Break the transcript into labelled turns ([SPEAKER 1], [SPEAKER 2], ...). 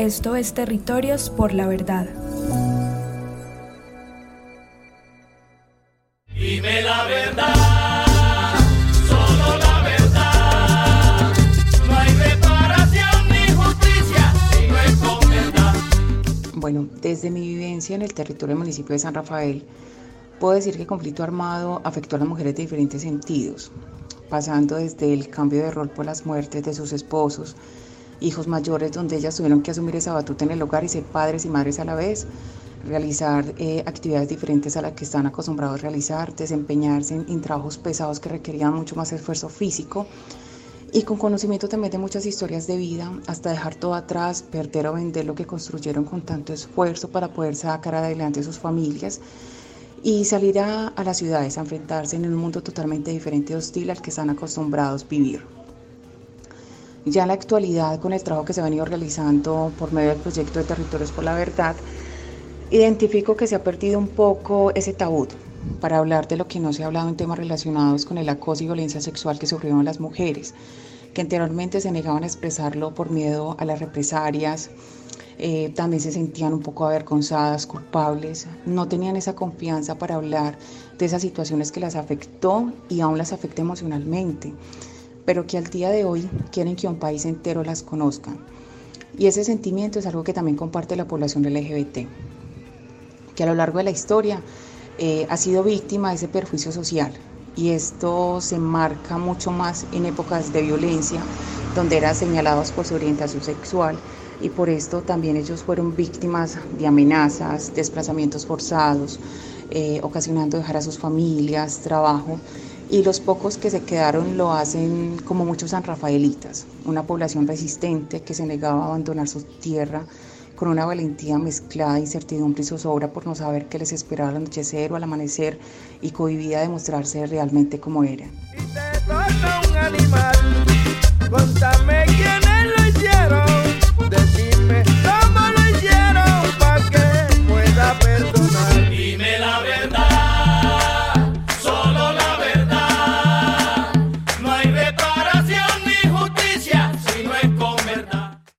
[SPEAKER 1] Esto es Territorios por la Verdad.
[SPEAKER 2] Dime la verdad, solo la verdad. No hay reparación ni justicia si no es con verdad.
[SPEAKER 3] Bueno, desde mi vivencia en el territorio del municipio de San Rafael, puedo decir que el conflicto armado afectó a las mujeres de diferentes sentidos, pasando desde el cambio de rol por las muertes de sus esposos, hijos mayores donde ellas tuvieron que asumir esa batuta en el hogar y ser padres y madres a la vez, realizar eh, actividades diferentes a las que están acostumbrados a realizar, desempeñarse en, trabajos pesados que requerían mucho más esfuerzo físico y con conocimiento también de muchas historias de vida, hasta dejar todo atrás, perder o vender lo que construyeron con tanto esfuerzo para poder sacar adelante sus familias y salir a, a las ciudades a enfrentarse en un mundo totalmente diferente y hostil al que están acostumbrados a vivir. Ya en la actualidad, con el trabajo que se ha venido realizando por medio del proyecto de Territorios por la Verdad, identifico que se ha perdido un poco ese tabú para hablar de lo que no se ha hablado en temas relacionados con el acoso y violencia sexual que sufrieron las mujeres, que anteriormente se negaban a expresarlo por miedo a las represalias, eh, también se sentían un poco avergonzadas, culpables, no tenían esa confianza para hablar de esas situaciones que las afectó y aún las afecta emocionalmente pero que al día de hoy quieren que un país entero las conozca. Y ese sentimiento es algo que también comparte la población LGBT, que a lo largo de la historia eh, ha sido víctima de ese perjuicio social. Y esto se marca mucho más en épocas de violencia, donde eran señalados por su orientación sexual y por esto también ellos fueron víctimas de amenazas, desplazamientos forzados, eh, ocasionando dejar a sus familias, trabajo y los pocos que se quedaron lo hacen como muchos sanrafaelitas, una población resistente que se negaba a abandonar su tierra con una valentía mezclada de incertidumbre y zozobra por no saber qué les esperaba al anochecer o al amanecer y cohibida de mostrarse realmente como eran.
[SPEAKER 2] Y te